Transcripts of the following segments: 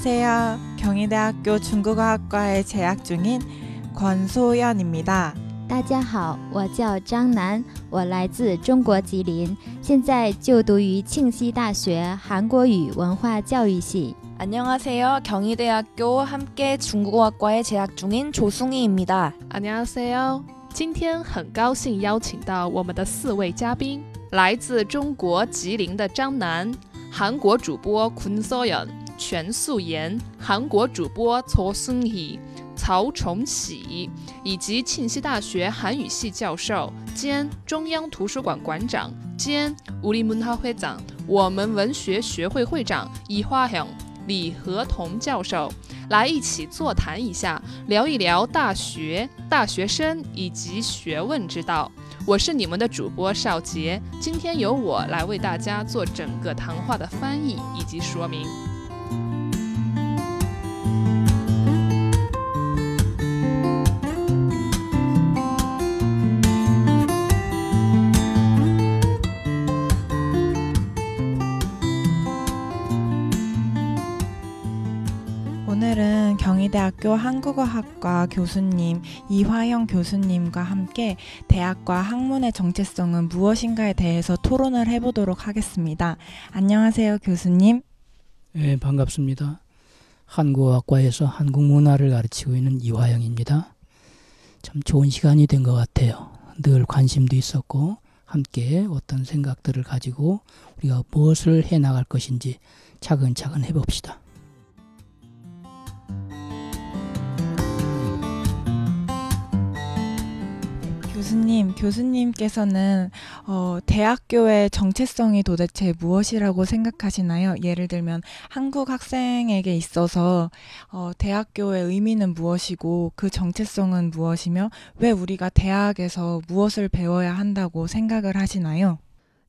안녕하세요. 경희대학교 중국어학과에 재학 중인 권소연입니다. 大家好，我叫张楠，我来自中国吉林，现在就读于庆熙大学韩国语文化教育系。 안녕하세요. 경희대학교 함께 중국어학과에 재학 중인 조승희입니다. 안녕하세요. 今天很高兴邀请到我们的四位嘉宾，来自中国吉林的张楠，韩国主播坤所연 全素颜，韩国主播曹승희、曹崇喜，以及庆熙大学韩语系教授兼中央图书馆馆长兼우리문화会长，我们文学学会会长이화형李和同教授来一起座谈一下，聊一聊大学、大学生以及学问之道。我是你们的主播邵杰，今天由我来为大家做整个谈话的翻译以及说明。 경희대학교 한국어학과 교수님 이화영 교수님과 함께 대학과 학문의 정체성은 무엇인가에 대해서 토론을 해보도록 하겠습니다. 안녕하세요, 교수님. 예, 반갑습니다. 한국어학과에서 한국 문화를 가르치고 있는 이화영입니다. 참 좋은 시간이 된 것 같아요. 늘 관심도 있었고 함께 어떤 생각들을 가지고 우리가 무엇을 해 나갈 것인지 차근차근 해봅시다. 교수님, 교수님께서는 어, 대학교의 정체성이 도대체 무엇이라고 생각하시나요? 예를 들면 한국 학생에게 있어서 어, 대학교의 의미는 무엇이고 그 정체성은 무엇이며 왜 우리가 대학에서 무엇을 배워야 한다고 생각을 하시나요?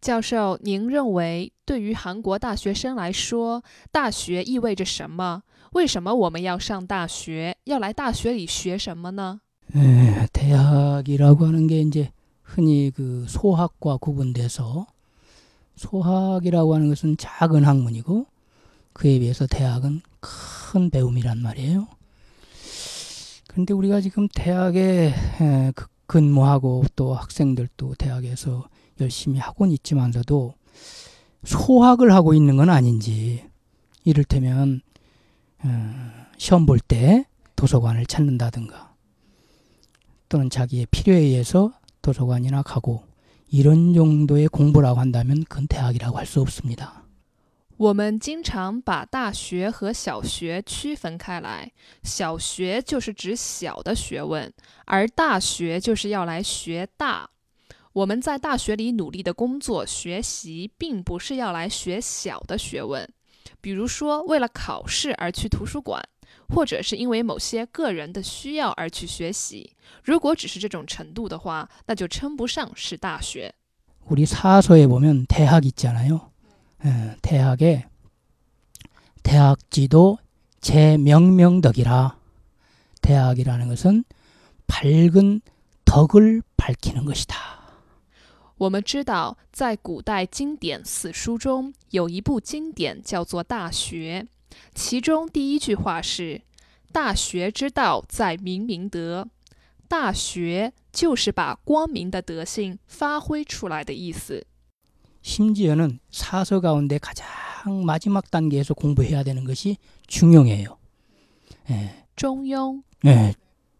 教授，您认为对于韩国大学生来说，大学意味着什么？为什么我们要上大学？要来大学里学什么呢？ 예, 대학이라고 하는 게 이제 흔히 그 소학과 구분돼서 소학이라고 하는 것은 작은 학문이고 그에 비해서 대학은 큰 배움이란 말이에요. 그런데 우리가 지금 대학에 에, 그- 근무하고 또 학생들도 대학에서 열심히 하고는 있지만서도 소학을 하고 있는 건 아닌지 이를테면 어, 시험 볼 때 도서관을 찾는다든가 또는 자기의 필요에 의해서 도서관이나 가고 이런 정도의 공부라고 한다면 그건 대학이라고 할 수 없습니다. 我们经常把大学和小学区分开来，小学就是指小的学问，而大学就是要来学大。我们在大学里努力的工作学习，并不是要来学小的学问，比如说为了考试而去图书馆， 或者是因为某些个人的需要而去学习。如果只是这种程度的话，那就称不上是大学。 우리 사서에 보면 대학 있잖아요. 예, 대학에 대학지도 제명명덕이라 대학이라는 것은 밝은 덕을 밝히는 것이다. 我们知道，在古代经典四书中有一部经典叫做《大学》， 其中第一句话是“大学之道，在明明德”。大学就是把光明的德性发挥出来的意思。 심지어는 사서 가운데 가장 마지막 단계에서 공부해야 되는 것이 중용이에요. 예, 中庸， 예,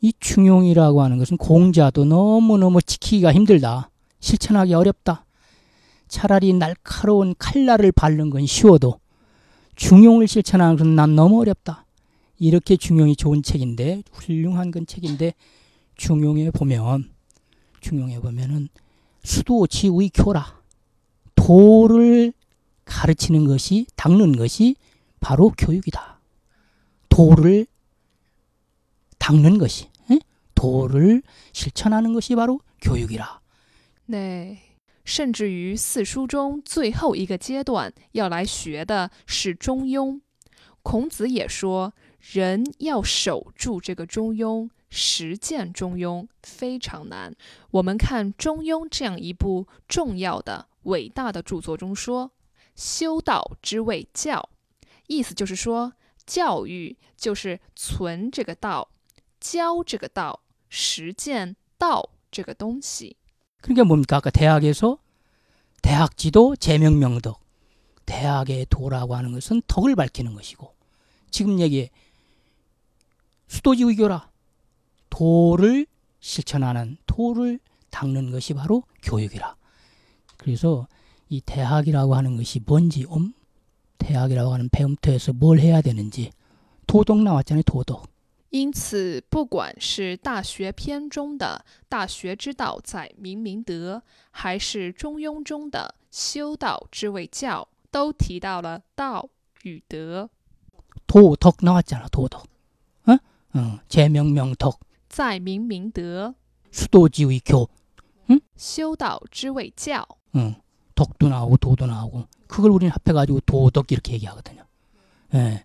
이 중용이라고 하는 것은 공자도 너무너무 지키기가 힘들다. 실천하기 어렵다. 차라리 날카로운 칼날을 밟는 건 쉬워도 중용을 실천하는 것은 난 너무 어렵다. 이렇게 중용이 좋은 책인데 훌륭한 건 책인데 중용에 보면 중용에 보면은 수도지의 교라 도를 가르치는 것이 닦는 것이 바로 교육이다. 도를 닦는 것이 예? 도를 실천하는 것이 바로 교육이라. 对，甚至于四书中最后一个阶段要来学的是中庸。孔子也说，人要守住这个中庸，实践中庸非常难。我们看《中庸》这样一部重要的、伟大的著作中说：“修道之谓教”，意思就是说，教育就是存这个道，教这个道，实践道这个东西。 그러니까 뭡니까? 아까 대학에서 대학지도 제명명덕. 대학의 도라고 하는 것은 덕을 밝히는 것이고 지금 얘기해 수도지 의교라. 도를 실천하는 도를 닦는 것이 바로 교육이라. 그래서 이 대학이라고 하는 것이 뭔지 옴 대학이라고 하는 배움터에서 뭘 해야 되는지 도덕 나왔잖아요. 도덕. 因此，不管是大学篇中的“大学之道，在明明德”，还是《中庸》中的“修道之谓教”，都提到了道与德。 도덕 나왔잖아. 도덕. 어? 어, 제명명덕. 在明明德， 수도지의교. 修道之谓教。 응. 덕도 나오고 도도 나오고 그걸 우리는 합해가지고 도덕 이렇게 얘기하거든요. 예.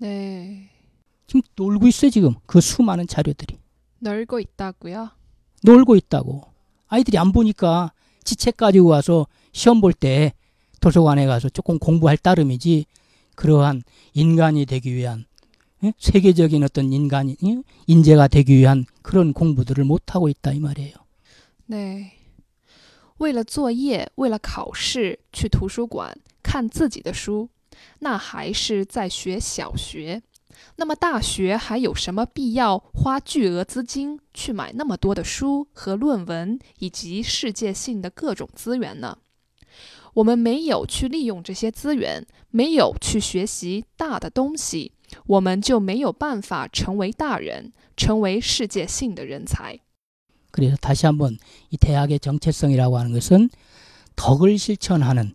对， 지금 놀고 있어요 지금 그 수많은 자료들이. 놀고 있다고요. 놀고 있다고. 아이들이 안 보니까 지 책 가지고 와서 시험 볼 때 도서관에 가서 조금 공부할 따름이지 그러한 인간이 되기 위한 예? 세계적인 어떤 인간이 예? 인재가 되기 위한 그런 공부들을 못 하고 있다 이 말이에요. 对，为了作业，为了考试去图书馆看自己的书， 那还是在学小学。那么大学还有什么必要花巨额资金去买那么多的书和论文，以及世界性的各种资源呢？我们没有去利用这些资源，没有去学习大的东西，我们就没有办法成为大人，成为世界性的人才。 그래서 다시 한번 이 대학의 정체성이라고 하는 것은 덕을 실천하는